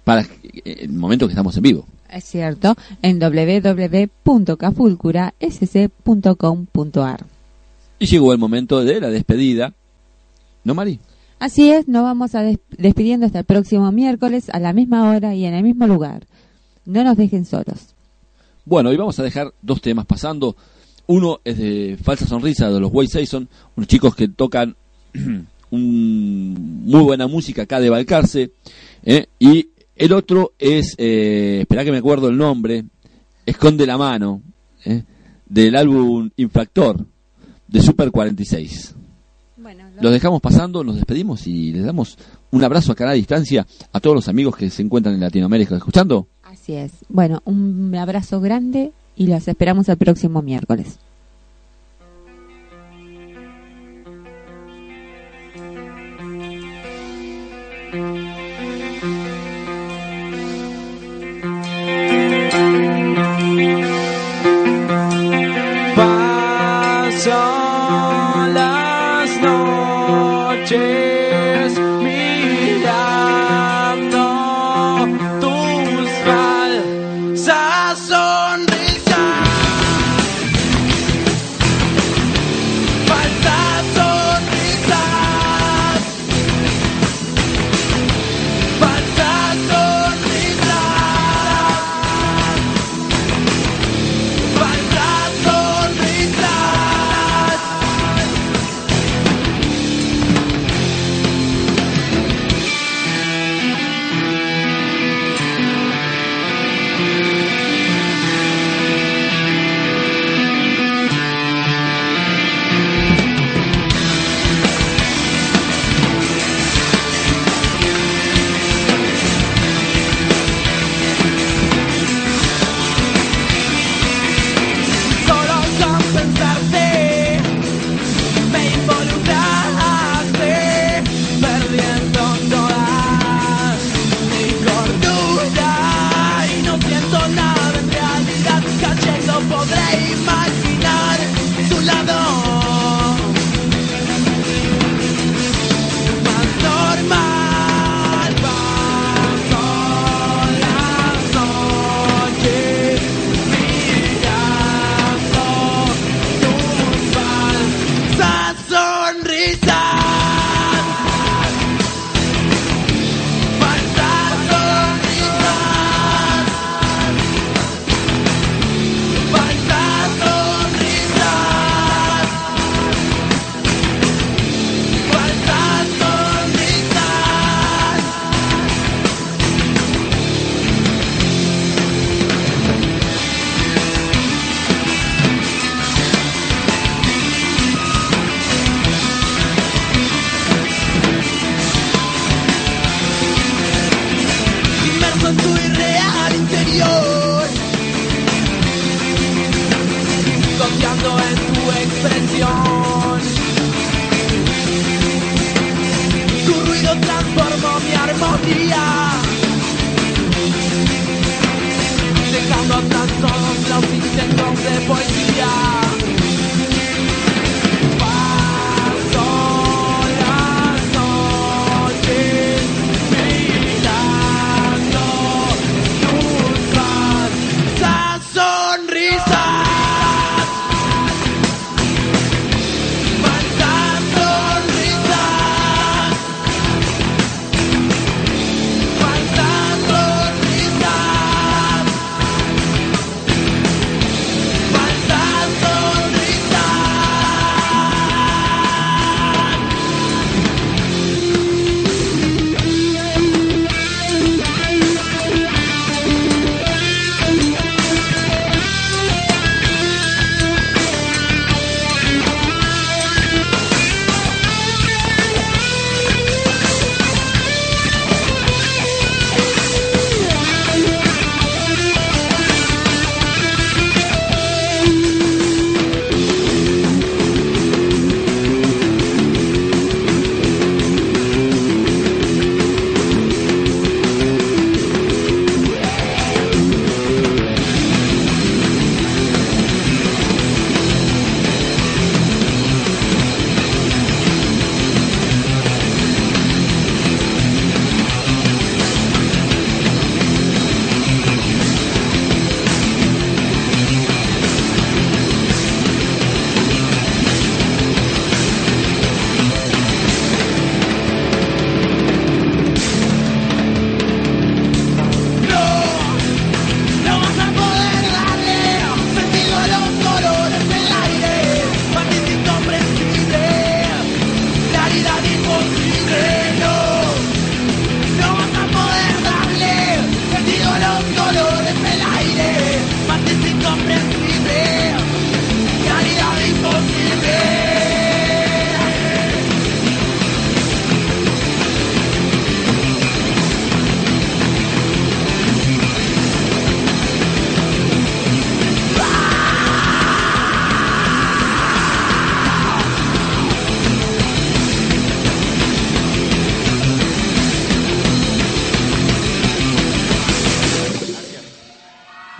para el momento que estamos en vivo. Es cierto, en www.cafulcurasc.com.ar. Y llegó el momento de la despedida. ¿No, Mari? Así es, nos vamos a des- despidiendo hasta el próximo miércoles a la misma hora y en el mismo lugar. No nos dejen solos. Bueno, hoy vamos a dejar dos temas pasando. Uno es de Falsa Sonrisa de los Way Saison, unos chicos que tocan un, muy buena música acá de Balcarce. ¿eh? Y el otro es, eh, espera que me acuerdo el nombre, Esconde la mano, ¿eh? del álbum Infractor de Super 46. Los dejamos pasando, nos despedimos y les damos un abrazo a la distancia a todos los amigos que se encuentran en Latinoamérica escuchando. Así es. Bueno, un abrazo grande y los esperamos el próximo miércoles. Pasan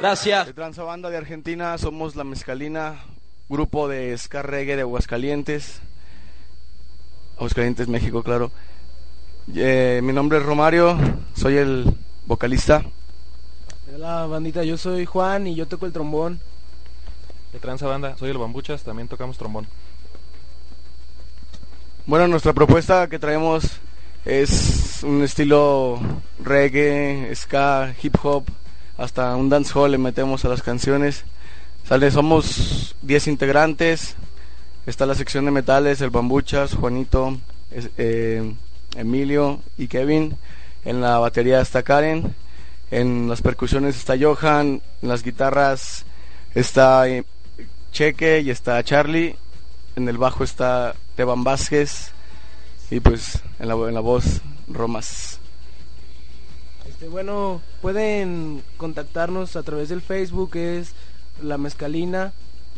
Gracias. De Transa Banda de Argentina, somos La Mezcalina, grupo de ska reggae de Aguascalientes. Aguascalientes, México, claro. Eh, mi nombre es Romario, soy el vocalista. Hola bandita, yo soy Juan y yo toco el trombón. De tranza banda, soy el Bambuchas, también tocamos trombón. Bueno, nuestra propuesta que traemos es un estilo reggae, ska, hip hop, hasta un dancehall le metemos a las canciones. Sale, somos 10 integrantes. Está la sección de metales, el Bambuchas, Juanito, eh, Emilio y Kevin. En la batería está Karen. En las percusiones está Johan. En las guitarras está eh, Cheque y está Charlie. En el bajo está Teban Vázquez. Y pues en la, en la voz Romas. Este, bueno, pueden contactarnos a través del Facebook, es La Mezcalina.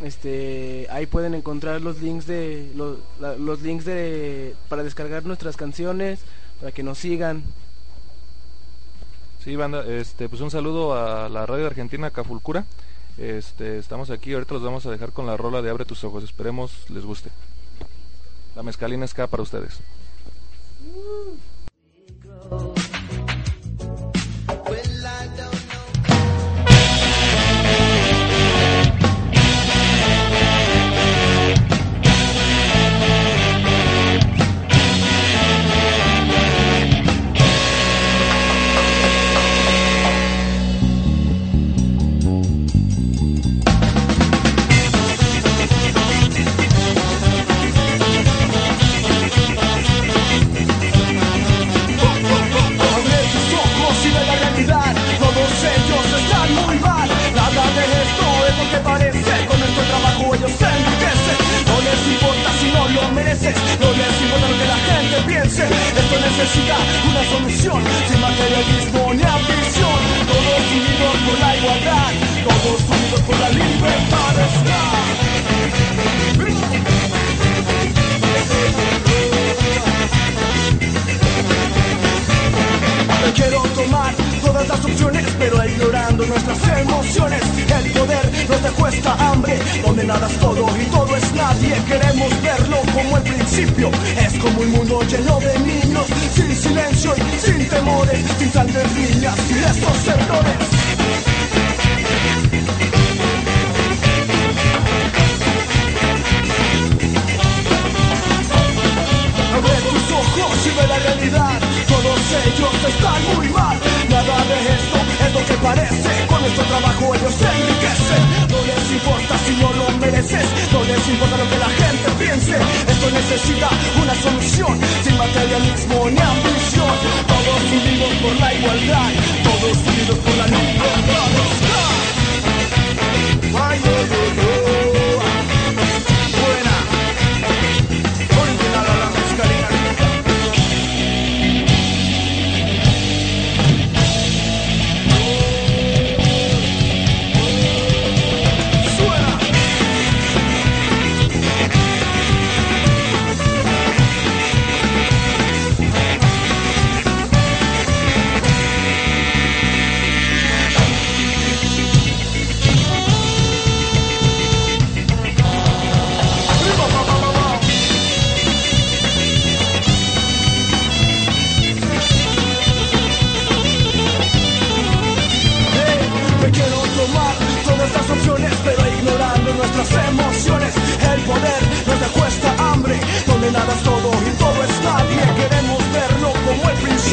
Este, ahí pueden encontrar los links de los, la- los links de para descargar nuestras canciones, para que nos sigan. Sí, banda, este, pues un saludo a la radio de Argentina, Cafulcura. Este, estamos aquí, ahorita los vamos a dejar con la rola de Abre tus ojos, esperemos les guste. La mezcalina ska para ustedes. Abre Quiero tomar todas las opciones, pero ignorando nuestras emociones. El poder no te cuesta hambre, donde nada es todo y todo es nadie. Queremos verlo como el principio, es como un mundo lleno de niños, sin silencio y sin temores, sin sangre niñas y estos sectores. abre tus ojos y ve la realidad. Ellos están muy mal. Nada de esto es lo que parece. Con nuestro trabajo ellos se enriquecen. No les importa si no lo mereces. No les importa lo que la gente piense. Esto necesita una solución. Sin materialismo ni ambición. Todos unidos por la igualdad. Todos unidos por la libertad.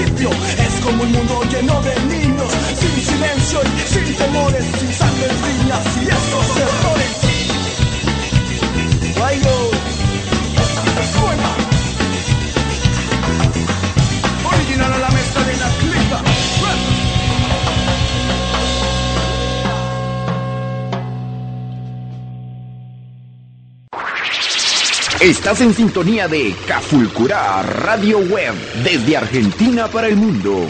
Es como un mundo lleno de niños, sin silencio y sin temores, sin sangre, riñas y estos errores. Estás en sintonía de Cafulcura Radio Web desde Argentina para el mundo.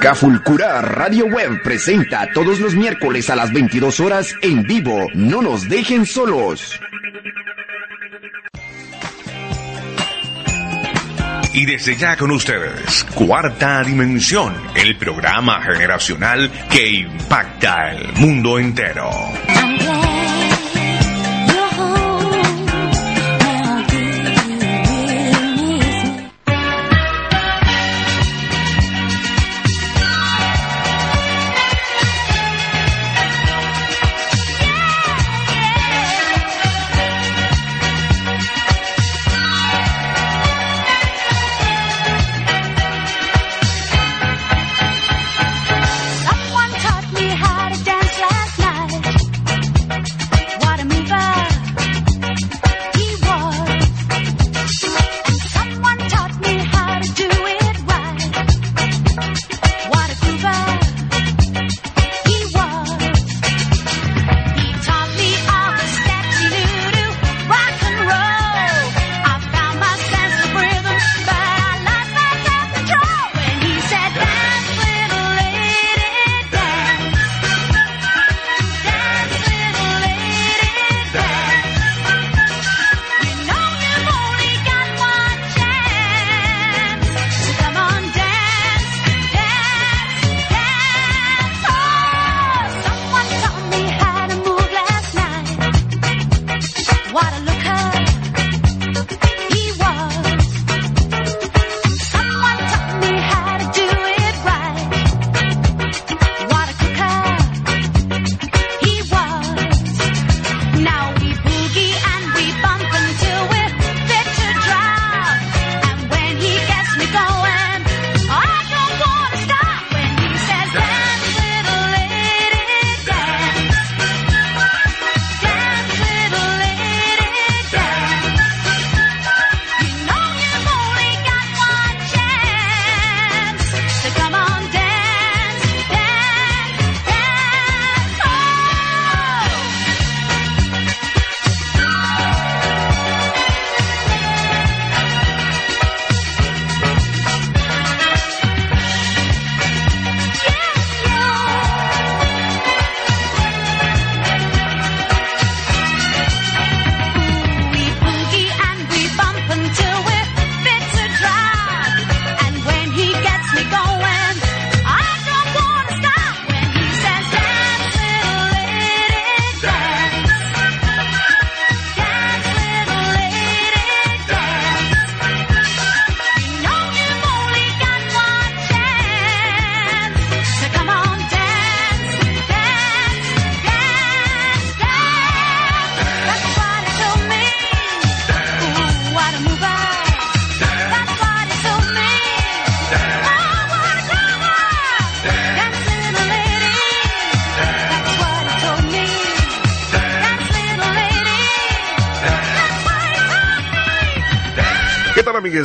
Cafulcura Radio Web presenta todos los miércoles a las 22 horas en vivo. No nos dejen solos. Y desde ya con ustedes, Cuarta Dimensión, el programa generacional que impacta el mundo entero.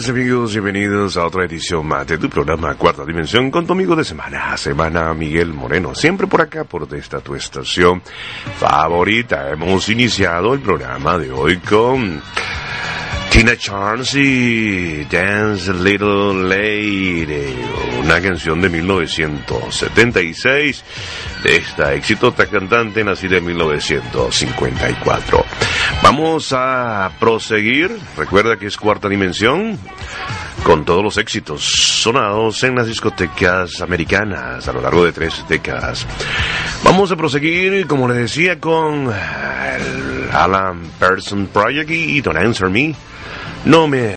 Y amigos, bienvenidos a otra edición más de tu programa Cuarta Dimensión con tu amigo de semana a semana, Miguel Moreno. Siempre por acá, por esta tu estación favorita. Hemos iniciado el programa de hoy con Tina Charles y Dance Little Lady, una canción de 1976 de esta exitosa cantante nacida en 1954. Vamos a proseguir, recuerda que es cuarta dimensión, con todos los éxitos sonados en las discotecas americanas a lo largo de tres décadas. Vamos a proseguir, como les decía, con Alan Person Project y Don't Answer Me. No me